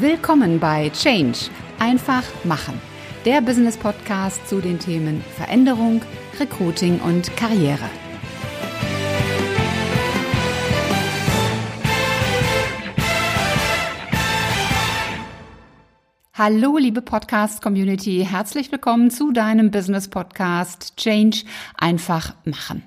Willkommen bei Change. Einfach machen. Der Business Podcast zu den Themen Veränderung, Recruiting und Karriere. Hallo, liebe Podcast-Community. Herzlich willkommen zu deinem Business-Podcast Change einfach machen.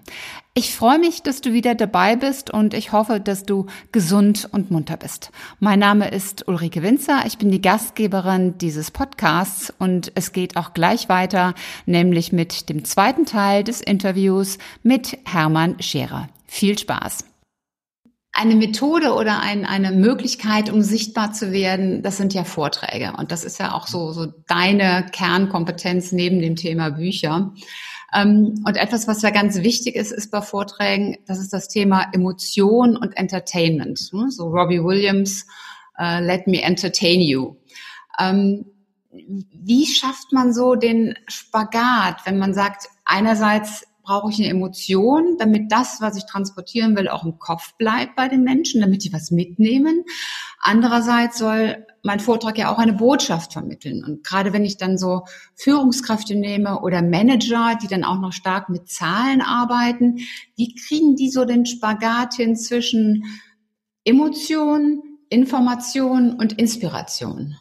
Ich freue mich, dass du wieder dabei bist und ich hoffe, dass du gesund und munter bist. Mein Name ist Ulrike Winzer. Ich bin die Gastgeberin dieses Podcasts und es geht auch gleich weiter, nämlich mit dem zweiten Teil des Interviews mit Hermann Scherer. Viel Spaß eine Methode oder ein, eine Möglichkeit, um sichtbar zu werden, das sind ja Vorträge. Und das ist ja auch so, so deine Kernkompetenz neben dem Thema Bücher. Ähm, und etwas, was ja ganz wichtig ist, ist bei Vorträgen, das ist das Thema Emotion und Entertainment. Hm? So Robbie Williams, uh, Let Me Entertain You. Ähm, wie schafft man so den Spagat, wenn man sagt, einerseits brauche ich eine Emotion, damit das, was ich transportieren will, auch im Kopf bleibt bei den Menschen, damit die was mitnehmen. Andererseits soll mein Vortrag ja auch eine Botschaft vermitteln. Und gerade wenn ich dann so Führungskräfte nehme oder Manager, die dann auch noch stark mit Zahlen arbeiten, wie kriegen die so den Spagat hin zwischen Emotion, Information und Inspiration?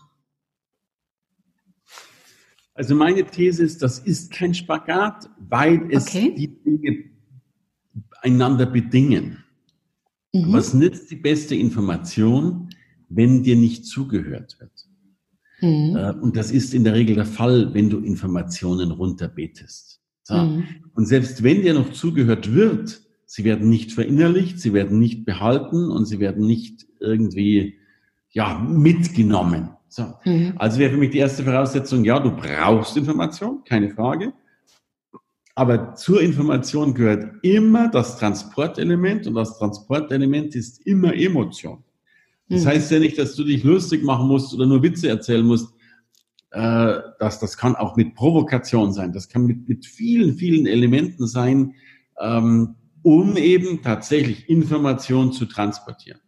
Also meine These ist, das ist kein Spagat, weil es okay. die Dinge einander bedingen. Mhm. Was nützt die beste Information, wenn dir nicht zugehört wird? Mhm. Äh, und das ist in der Regel der Fall, wenn du Informationen runterbetest. So. Mhm. Und selbst wenn dir noch zugehört wird, sie werden nicht verinnerlicht, sie werden nicht behalten und sie werden nicht irgendwie ja, mitgenommen. So. Mhm. Also wäre für mich die erste Voraussetzung, ja, du brauchst Information, keine Frage. Aber zur Information gehört immer das Transportelement und das Transportelement ist immer Emotion. Das mhm. heißt ja nicht, dass du dich lustig machen musst oder nur Witze erzählen musst. Äh, das, das kann auch mit Provokation sein. Das kann mit, mit vielen, vielen Elementen sein, ähm, um eben tatsächlich Information zu transportieren.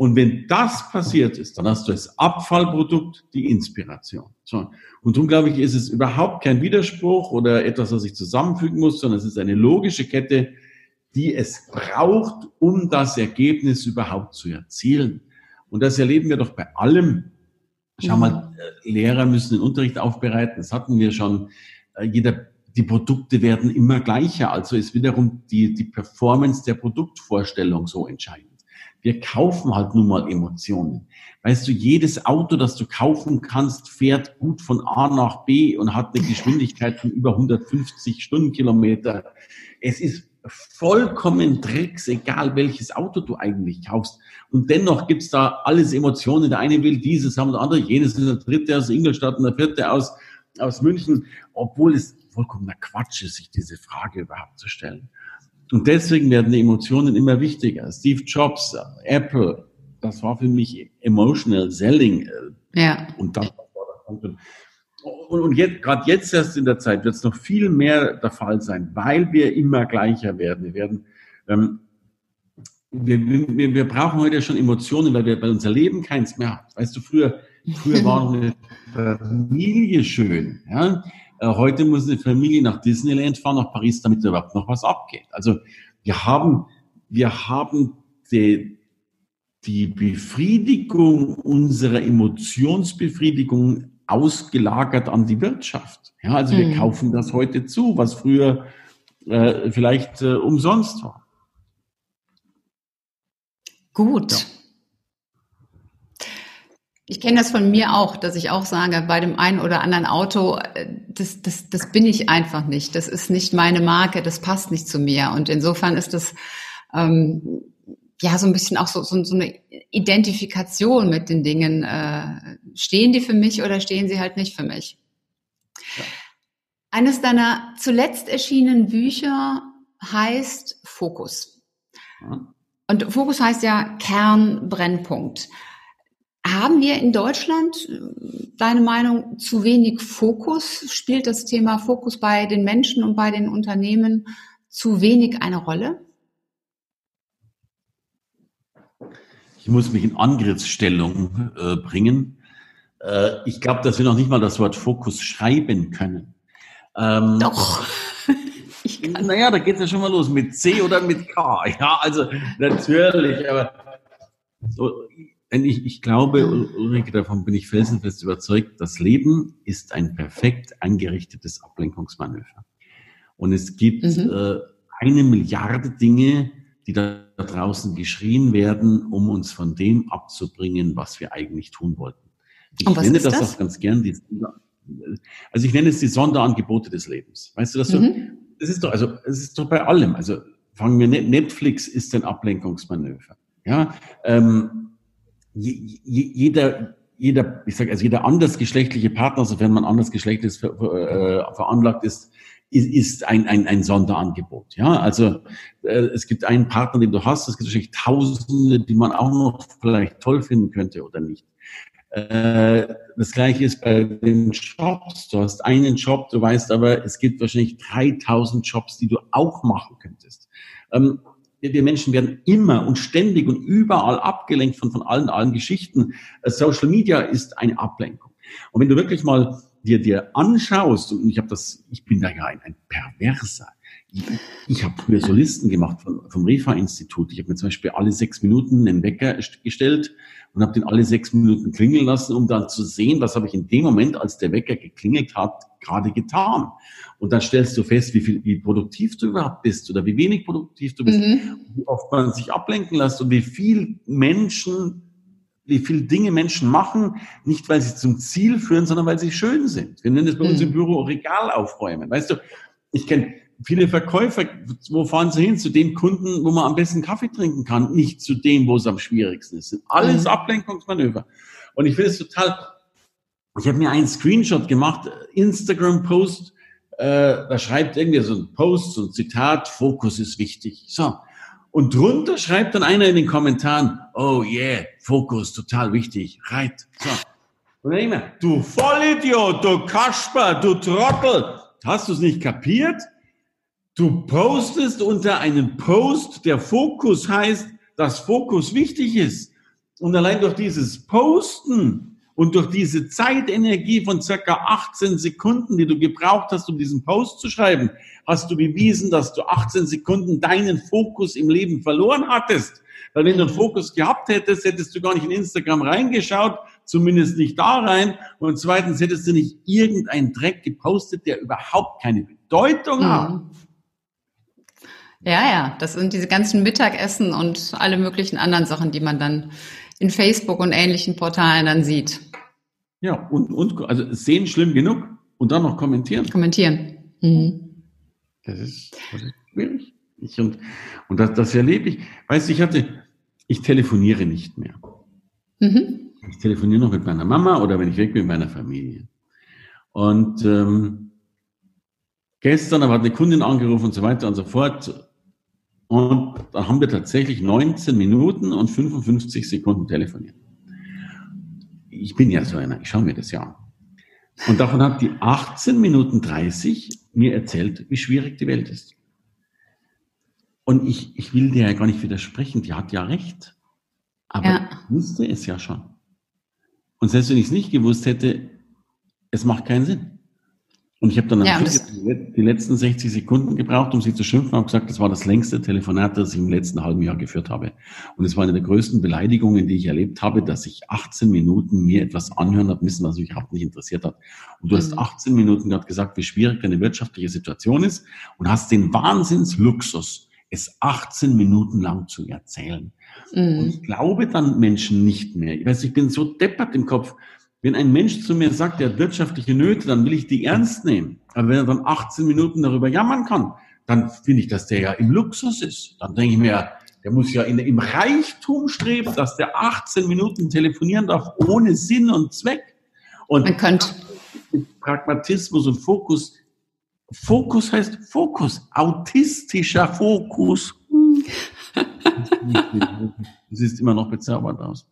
Und wenn das passiert ist, dann hast du als Abfallprodukt die Inspiration. So. Und darum glaube ich, ist es überhaupt kein Widerspruch oder etwas, was ich zusammenfügen muss, sondern es ist eine logische Kette, die es braucht, um das Ergebnis überhaupt zu erzielen. Und das erleben wir doch bei allem. Schau mal, äh, Lehrer müssen den Unterricht aufbereiten. Das hatten wir schon. Äh, jeder, die Produkte werden immer gleicher. Also ist wiederum die, die Performance der Produktvorstellung so entscheidend. Wir kaufen halt nun mal Emotionen. Weißt du, jedes Auto, das du kaufen kannst, fährt gut von A nach B und hat eine Geschwindigkeit von über 150 Stundenkilometer. Es ist vollkommen Drecks, egal welches Auto du eigentlich kaufst. Und dennoch gibt's da alles Emotionen. Der eine will dieses haben, der andere jenes, der dritte aus Ingolstadt und der vierte aus, aus München, obwohl es vollkommener Quatsch ist, sich diese Frage überhaupt zu stellen. Und deswegen werden die Emotionen immer wichtiger. Steve Jobs, Apple, das war für mich emotional selling. Äh, ja. Und das war der Punkt. Und, und jetzt, gerade jetzt erst in der Zeit wird es noch viel mehr der Fall sein, weil wir immer gleicher werden. Wir werden, ähm, wir, wir, wir brauchen heute schon Emotionen, weil wir bei unser Leben keins mehr haben. Weißt du, früher, früher war eine Familie schön. Ja? Äh, heute muss eine Familie nach Disneyland fahren, nach Paris, damit überhaupt noch was abgeht. Also wir haben, wir haben die, die Befriedigung unserer Emotionsbefriedigung ausgelagert an die Wirtschaft. Ja, also wir mhm. kaufen das heute zu, was früher äh, vielleicht äh, umsonst war. Gut. Ja. Ich kenne das von mir auch, dass ich auch sage, bei dem einen oder anderen Auto, äh, das, das, das bin ich einfach nicht. Das ist nicht meine Marke, das passt nicht zu mir. Und insofern ist das ähm, ja so ein bisschen auch so, so, so eine Identifikation mit den Dingen. Äh, stehen die für mich oder stehen sie halt nicht für mich? Ja. Eines deiner zuletzt erschienenen Bücher heißt Fokus. Ja. Und Fokus heißt ja Kernbrennpunkt. Haben wir in Deutschland, deine Meinung, zu wenig Fokus? Spielt das Thema Fokus bei den Menschen und bei den Unternehmen zu wenig eine Rolle? Ich muss mich in Angriffsstellung äh, bringen. Äh, ich glaube, dass wir noch nicht mal das Wort Fokus schreiben können. Ähm, Doch. Naja, da geht es ja schon mal los. Mit C oder mit K. Ja, also natürlich. Aber so, ich, ich glaube, Ulrike, davon bin ich felsenfest überzeugt, das Leben ist ein perfekt angerichtetes Ablenkungsmanöver. Und es gibt mhm. äh, eine Milliarde Dinge, die da draußen geschrien werden, um uns von dem abzubringen, was wir eigentlich tun wollten. Ich nenne das, das, auch ganz gern die, also ich nenne es die Sonderangebote des Lebens. Weißt du, dass mhm. du, das ist doch, also, es ist doch bei allem. Also fangen wir, Netflix ist ein Ablenkungsmanöver. Ja, ähm, jeder, jeder, ich sage, also jeder andersgeschlechtliche Partner, sofern man andersgeschlechtlich ver, äh, veranlagt ist, ist, ein, ein, ein Sonderangebot. Ja, also äh, es gibt einen Partner, den du hast, es gibt wahrscheinlich Tausende, die man auch noch vielleicht toll finden könnte oder nicht. Äh, das gleiche ist bei den Jobs. Du hast einen Job, du weißt aber, es gibt wahrscheinlich 3000 Jobs, die du auch machen könntest. Ähm, wir Menschen werden immer und ständig und überall abgelenkt von, von allen, allen Geschichten. Äh, Social Media ist eine Ablenkung. Und wenn du wirklich mal dir, dir anschaust, und ich habe das, ich bin da ja ein, ein Perverser. Ich, ich habe früher so Listen gemacht vom, vom Refa-Institut. Ich habe mir zum Beispiel alle sechs Minuten einen Wecker gestellt und habe den alle sechs Minuten klingeln lassen, um dann zu sehen, was habe ich in dem Moment, als der Wecker geklingelt hat, gerade getan. Und dann stellst du fest, wie viel, wie produktiv du überhaupt bist oder wie wenig produktiv du bist, mhm. wie oft man sich ablenken lässt und wie viel Menschen, wie viel Dinge Menschen machen, nicht weil sie zum Ziel führen, sondern weil sie schön sind. Wir nennen es bei mhm. uns im mhm. Büro Regal aufräumen. Weißt du, ich kenne viele Verkäufer, wo fahren sie hin? Zu den Kunden, wo man am besten Kaffee trinken kann, nicht zu dem, wo es am schwierigsten ist. Alles mhm. Ablenkungsmanöver. Und ich finde es total, ich habe mir einen Screenshot gemacht, Instagram-Post, äh, da schreibt irgendwie so ein Post, so ein Zitat, Fokus ist wichtig. So. Und drunter schreibt dann einer in den Kommentaren, oh yeah, Fokus, total wichtig, right. So. Und dann immer, du Vollidiot, du Kasper, du Trottel, hast du es nicht kapiert? Du postest unter einem Post, der Fokus heißt, dass Fokus wichtig ist. Und allein durch dieses Posten und durch diese Zeitenergie von circa 18 Sekunden, die du gebraucht hast, um diesen Post zu schreiben, hast du bewiesen, dass du 18 Sekunden deinen Fokus im Leben verloren hattest. Weil wenn du einen Fokus gehabt hättest, hättest du gar nicht in Instagram reingeschaut, zumindest nicht da rein. Und zweitens hättest du nicht irgendeinen Dreck gepostet, der überhaupt keine Bedeutung mhm. hat. Ja, ja, das sind diese ganzen Mittagessen und alle möglichen anderen Sachen, die man dann in Facebook und ähnlichen Portalen dann sieht. Ja, und, und also sehen schlimm genug und dann noch kommentieren. Kommentieren. Mhm. Das, ist, das ist schwierig. Ich, und und das, das erlebe ich. Weißt du, ich hatte, ich telefoniere nicht mehr. Mhm. Ich telefoniere noch mit meiner Mama oder wenn ich weg bin, mit meiner Familie. Und ähm, gestern aber hat eine Kundin angerufen und so weiter und so fort. Und da haben wir tatsächlich 19 Minuten und 55 Sekunden telefoniert. Ich bin ja so einer, ich schaue mir das ja an. Und davon hat die 18 Minuten 30 mir erzählt, wie schwierig die Welt ist. Und ich, ich will dir ja gar nicht widersprechen, die hat ja recht. Aber ja. ich wusste es ja schon. Und selbst wenn ich es nicht gewusst hätte, es macht keinen Sinn. Und ich habe dann ja, die letzten 60 Sekunden gebraucht, um sie zu schimpfen, habe gesagt, das war das längste Telefonat, das ich im letzten halben Jahr geführt habe. Und es war eine der größten Beleidigungen, die ich erlebt habe, dass ich 18 Minuten mir etwas anhören habe müssen, was mich überhaupt nicht interessiert hat. Und du mhm. hast 18 Minuten gerade gesagt, wie schwierig deine wirtschaftliche Situation ist und hast den Wahnsinnsluxus, es 18 Minuten lang zu erzählen. Mhm. Und ich glaube dann Menschen nicht mehr. Ich weiß, ich bin so deppert im Kopf. Wenn ein Mensch zu mir sagt, er hat wirtschaftliche Nöte, dann will ich die ernst nehmen. Aber wenn er dann 18 Minuten darüber jammern kann, dann finde ich, dass der ja im Luxus ist. Dann denke ich mir, der muss ja in, im Reichtum streben, dass der 18 Minuten telefonieren darf, ohne Sinn und Zweck. Und Man könnte. Pragmatismus und Fokus. Fokus heißt Fokus, autistischer Fokus. Das ist immer noch bezaubernd aus.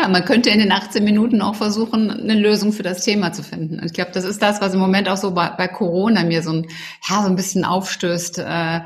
Ja, man könnte in den 18 Minuten auch versuchen, eine Lösung für das Thema zu finden. ich glaube, das ist das, was im Moment auch so bei, bei Corona mir so ein, ja, so ein bisschen aufstößt. Äh,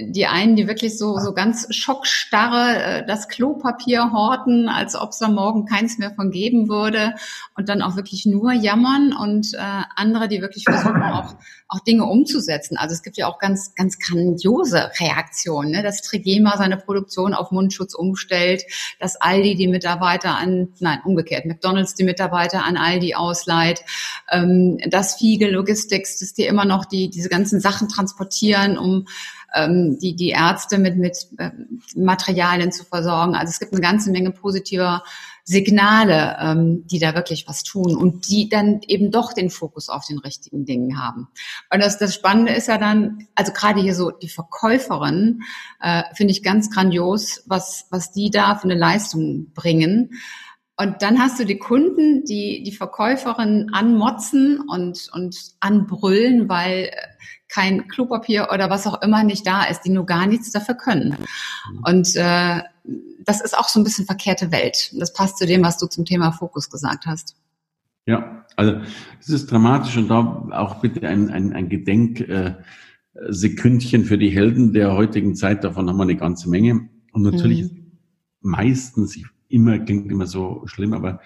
die einen, die wirklich so, so ganz schockstarre äh, das Klopapier horten, als ob es da morgen keins mehr von geben würde und dann auch wirklich nur jammern und äh, andere, die wirklich versuchen auch, auch Dinge umzusetzen. Also es gibt ja auch ganz, ganz grandiose Reaktionen, ne? dass Trigema seine Produktion auf Mundschutz umstellt, dass Aldi die Mitarbeiter an, nein, umgekehrt, McDonalds die Mitarbeiter an Aldi ausleiht, ähm, dass Fiege Logistics, dass die immer noch die, diese ganzen Sachen transportieren, um ähm, die, die Ärzte mit, mit äh, Materialien zu versorgen. Also es gibt eine ganze Menge positiver Signale, ähm, die da wirklich was tun und die dann eben doch den Fokus auf den richtigen Dingen haben. Und das, das Spannende ist ja dann, also gerade hier so die Verkäuferin, äh, finde ich ganz grandios, was, was die da für eine Leistung bringen. Und dann hast du die Kunden, die die Verkäuferin anmotzen und, und anbrüllen, weil äh, kein Klopapier oder was auch immer nicht da ist, die nur gar nichts dafür können. Und äh, das ist auch so ein bisschen verkehrte Welt. Das passt zu dem, was du zum Thema Fokus gesagt hast. Ja, also es ist dramatisch und da auch bitte ein, ein, ein Gedenksekündchen äh, für die Helden der heutigen Zeit. Davon haben wir eine ganze Menge. Und natürlich mhm. meistens, immer klingt immer so schlimm, aber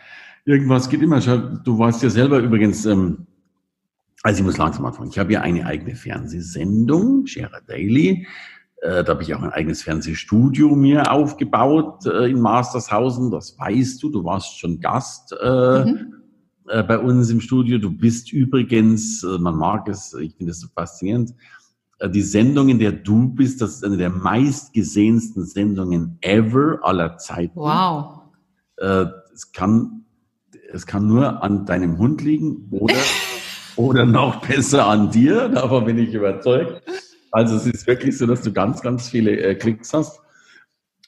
irgendwas geht immer. Du warst ja selber übrigens ähm, also ich muss langsam anfangen. Ich habe ja eine eigene Fernsehsendung, Scherer Daily. Äh, da habe ich auch ein eigenes Fernsehstudio mir aufgebaut äh, in Mastershausen. Das weißt du. Du warst schon Gast äh, mhm. bei uns im Studio. Du bist übrigens, man mag es, ich finde es so faszinierend, die Sendung, in der du bist, das ist eine der meistgesehensten Sendungen ever aller Zeiten. Wow. Es kann, es kann nur an deinem Hund liegen oder oder noch besser an dir. Davon bin ich überzeugt. Also es ist wirklich so, dass du ganz, ganz viele äh, Klicks hast.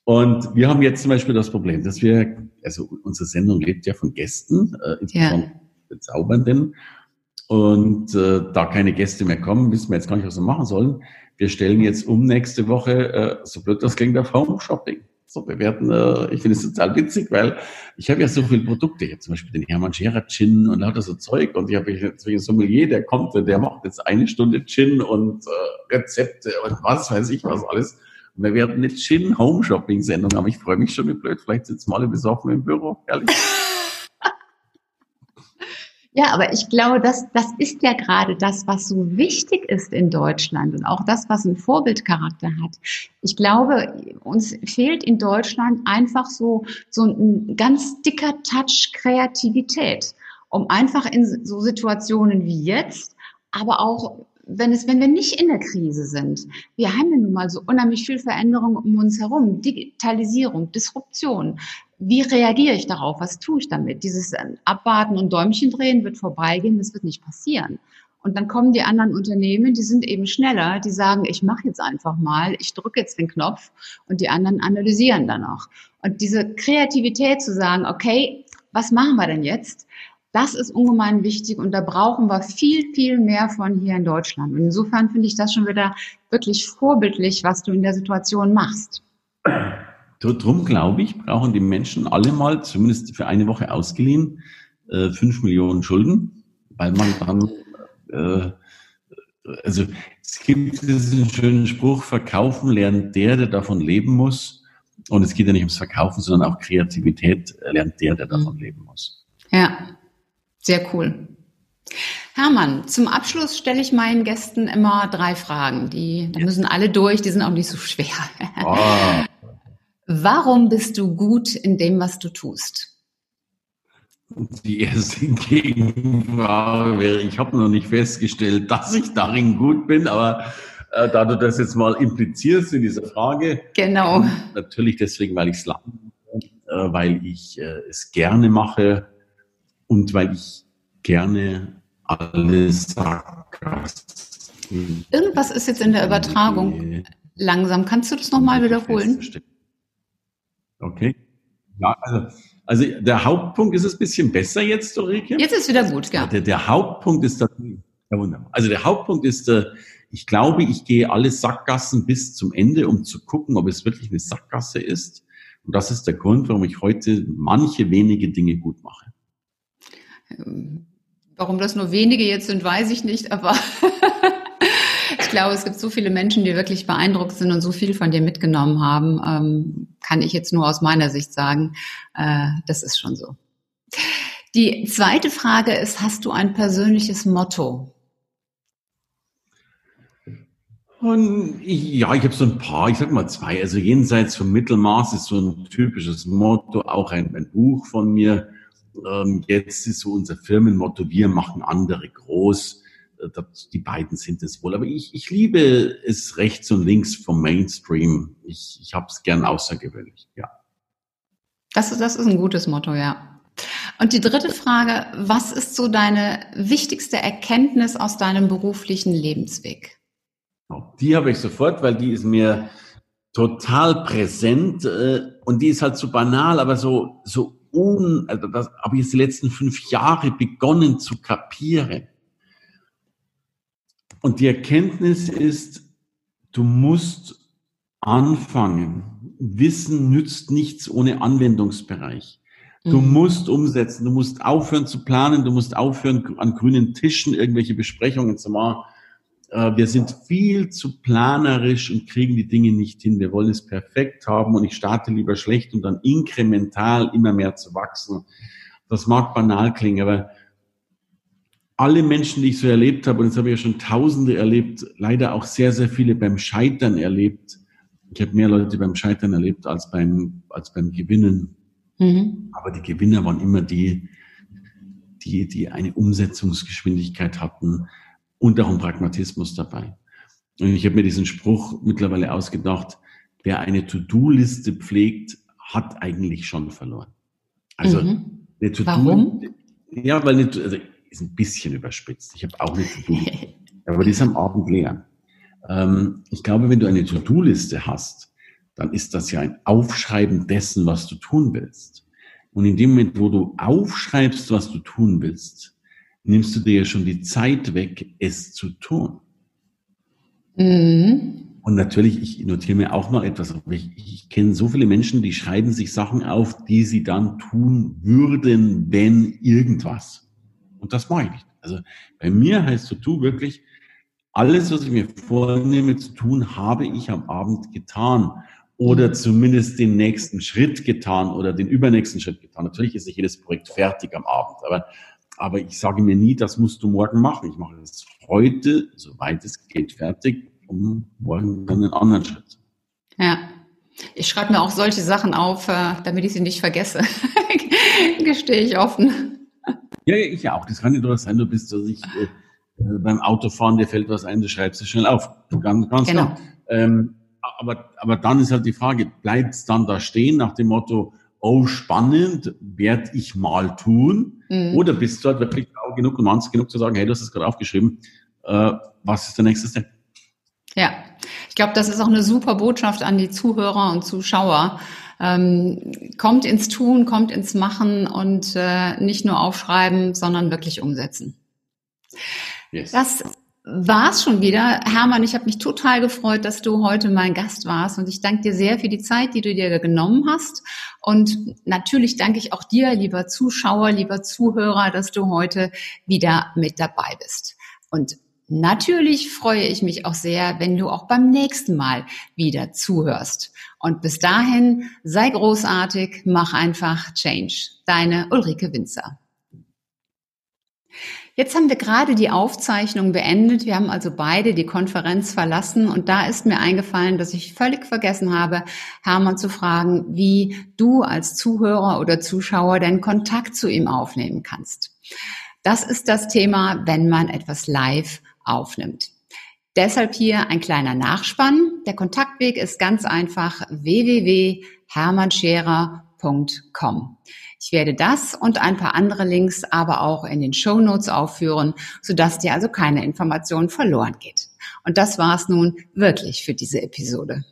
Und wir haben jetzt zum Beispiel das Problem, dass wir, also unsere Sendung lebt ja von Gästen, äh, insbesondere ja. Bezaubernden. Und äh, da keine Gäste mehr kommen, wissen wir jetzt gar nicht, was wir machen sollen. Wir stellen jetzt um nächste Woche, äh, so blöd das klingt, auf Home Shopping so bewerten. Äh, ich finde es total witzig, weil ich habe ja so viele Produkte, ich habe zum Beispiel den Hermann Scherer Gin und lauter so Zeug und ich habe jetzt ein Sommelier, der kommt, der macht jetzt eine Stunde Gin und äh, Rezepte und was weiß ich was alles. Und wir werden eine Gin Home Shopping Sendung haben. Ich freue mich schon wie blöd. Vielleicht sitzen wir alle besoffen im Büro, ehrlich. Ja, aber ich glaube, das, das ist ja gerade das, was so wichtig ist in Deutschland und auch das, was einen Vorbildcharakter hat. Ich glaube, uns fehlt in Deutschland einfach so, so ein ganz dicker Touch Kreativität, um einfach in so Situationen wie jetzt, aber auch wenn es, wenn wir nicht in der Krise sind, wir haben ja nun mal so unheimlich viel Veränderung um uns herum, Digitalisierung, Disruption, wie reagiere ich darauf? Was tue ich damit? Dieses äh, Abwarten und Däumchen drehen wird vorbeigehen, das wird nicht passieren. Und dann kommen die anderen Unternehmen, die sind eben schneller, die sagen, ich mache jetzt einfach mal, ich drücke jetzt den Knopf und die anderen analysieren dann auch. Und diese Kreativität zu sagen, okay, was machen wir denn jetzt? Das ist ungemein wichtig und da brauchen wir viel, viel mehr von hier in Deutschland. Und insofern finde ich das schon wieder wirklich vorbildlich, was du in der Situation machst. Drum glaube ich, brauchen die Menschen alle mal, zumindest für eine Woche ausgeliehen, äh, fünf Millionen Schulden, weil man dann, äh, also es gibt diesen schönen Spruch, verkaufen lernt der, der davon leben muss. Und es geht ja nicht ums Verkaufen, sondern auch Kreativität lernt der, der davon mhm. leben muss. Ja, sehr cool. Hermann, zum Abschluss stelle ich meinen Gästen immer drei Fragen. Die, da müssen alle durch, die sind auch nicht so schwer. Oh. Warum bist du gut in dem, was du tust? Die erste Gegenfrage wäre, ich habe noch nicht festgestellt, dass ich darin gut bin, aber äh, da du das jetzt mal implizierst in dieser Frage. Genau. Natürlich deswegen, weil ich es äh, weil ich äh, es gerne mache und weil ich gerne alles sage. Irgendwas ist jetzt in der Übertragung langsam. Kannst du das nochmal wiederholen? Okay. Ja, also, also der Hauptpunkt ist es ein bisschen besser jetzt, Ulrike. Jetzt ist wieder gut, ja. Der, der Hauptpunkt ist, dass, ja, wunderbar. Also der Hauptpunkt ist, äh, ich glaube, ich gehe alle Sackgassen bis zum Ende, um zu gucken, ob es wirklich eine Sackgasse ist. Und das ist der Grund, warum ich heute manche wenige Dinge gut mache. Warum das nur wenige jetzt sind, weiß ich nicht, aber glaube, es gibt so viele Menschen, die wirklich beeindruckt sind und so viel von dir mitgenommen haben. Ähm, kann ich jetzt nur aus meiner Sicht sagen. Äh, das ist schon so. Die zweite Frage ist, hast du ein persönliches Motto? Und ich, ja, ich habe so ein paar, ich sag mal zwei. Also jenseits vom Mittelmaß ist so ein typisches Motto, auch ein, ein Buch von mir. Ähm, jetzt ist so unser Firmenmotto, wir machen andere groß. Äh, die beiden sind es wohl. Aber ich, ich liebe es rechts und links vom Mainstream. Ich, ich habe es gern außergewöhnlich, ja. Das, das ist ein gutes Motto, ja. Und die dritte Frage, was ist so deine wichtigste Erkenntnis aus deinem beruflichen Lebensweg? Die habe ich sofort, weil die ist mir total präsent äh, und die ist halt so banal, aber so, so un, also das habe ich jetzt die letzten fünf Jahre begonnen zu kapieren. Und die Erkenntnis ist, du musst anfangen. Wissen nützt nichts ohne Anwendungsbereich. Du mhm. musst umsetzen, du musst aufhören zu planen, du musst aufhören, an grünen Tischen irgendwelche Besprechungen zu machen äh, wir sind viel zu planerisch und kriegen die Dinge nicht hin. Wir wollen es perfekt haben und ich starte lieber schlecht und dann inkremental immer mehr zu wachsen. Das mag banal klingen, aber alle Menschen, die ich so erlebt habe, und jetzt habe ich ja schon Tausende erlebt, leider auch sehr, sehr viele beim Scheitern erlebt. Ich habe mehr Leute beim Scheitern erlebt als beim, als beim Gewinnen. Mhm. Aber die Gewinner waren immer die, die, die eine Umsetzungsgeschwindigkeit hatten, und auch ein Pragmatismus dabei. Und ich habe mir diesen Spruch mittlerweile ausgedacht, wer eine To-Do-Liste pflegt, hat eigentlich schon verloren. Also mhm. eine To-Do. Warum? Ja, weil eine, also ist ein bisschen überspitzt. Ich habe auch eine To-Do-Liste, aber die ist am Abend leer. Ähm, ich glaube, wenn du eine To-Do-Liste hast, dann ist das ja ein Aufschreiben dessen, was du tun willst. Und in dem Moment, wo du aufschreibst, was du tun willst, nimmst du dir ja schon die Zeit weg, es zu tun. Mhm. Und natürlich, ich notiere mir auch noch etwas. Ich, ich kenne so viele Menschen, die schreiben sich Sachen auf, die sie dann tun würden, wenn irgendwas. Und das mache ich nicht. Also bei mir heißt to do wirklich, alles, was ich mir vornehme zu tun, habe ich am Abend getan. Oder mhm. zumindest den nächsten Schritt getan oder den übernächsten Schritt getan. Natürlich ist nicht jedes Projekt fertig am Abend, aber aber ich sage mir nie, das musst du morgen machen. Ich mache es heute, soweit es geht, fertig, um morgen dann einen anderen Schritt. Ja. Ich schreibe mir auch solche Sachen auf, äh, damit ich sie nicht vergesse. Gestehe ich offen. Ja, ich auch. Das kann ja doch sein, du bist so sich äh, äh, beim Autofahren, dir fällt was ein, du schreibst es schnell auf. Ganz, ganz genau. Klar. Ähm, aber, aber dann ist halt die Frage, bleibt es dann da stehen nach dem Motto, oh spannend, werde ich mal tun? Mhm. Oder bist du halt wirklich auch genug und manns genug zu sagen, hey, du hast es gerade aufgeschrieben, äh, was ist der nächste Step? Ja, ich glaube, das ist auch eine super Botschaft an die Zuhörer und Zuschauer. Ähm, kommt ins Tun, kommt ins Machen und äh, nicht nur aufschreiben, sondern wirklich umsetzen. Yes. Das war's schon wieder. Hermann, ich habe mich total gefreut, dass du heute mein Gast warst und ich danke dir sehr für die Zeit, die du dir genommen hast. Und natürlich danke ich auch dir, lieber Zuschauer, lieber Zuhörer, dass du heute wieder mit dabei bist. Und natürlich freue ich mich auch sehr, wenn du auch beim nächsten Mal wieder zuhörst. Und bis dahin, sei großartig, mach einfach Change. Deine Ulrike Winzer. Jetzt haben wir gerade die Aufzeichnung beendet. Wir haben also beide die Konferenz verlassen und da ist mir eingefallen, dass ich völlig vergessen habe, Hermann zu fragen, wie du als Zuhörer oder Zuschauer denn Kontakt zu ihm aufnehmen kannst. Das ist das Thema, wenn man etwas live aufnimmt. Deshalb hier ein kleiner Nachspann. Der Kontaktweg ist ganz einfach www.hermannscherer.com. Ich werde das und ein paar andere Links aber auch in den Show Notes aufführen, sodass dir also keine Information verloren geht. Und das war's nun wirklich für diese Episode.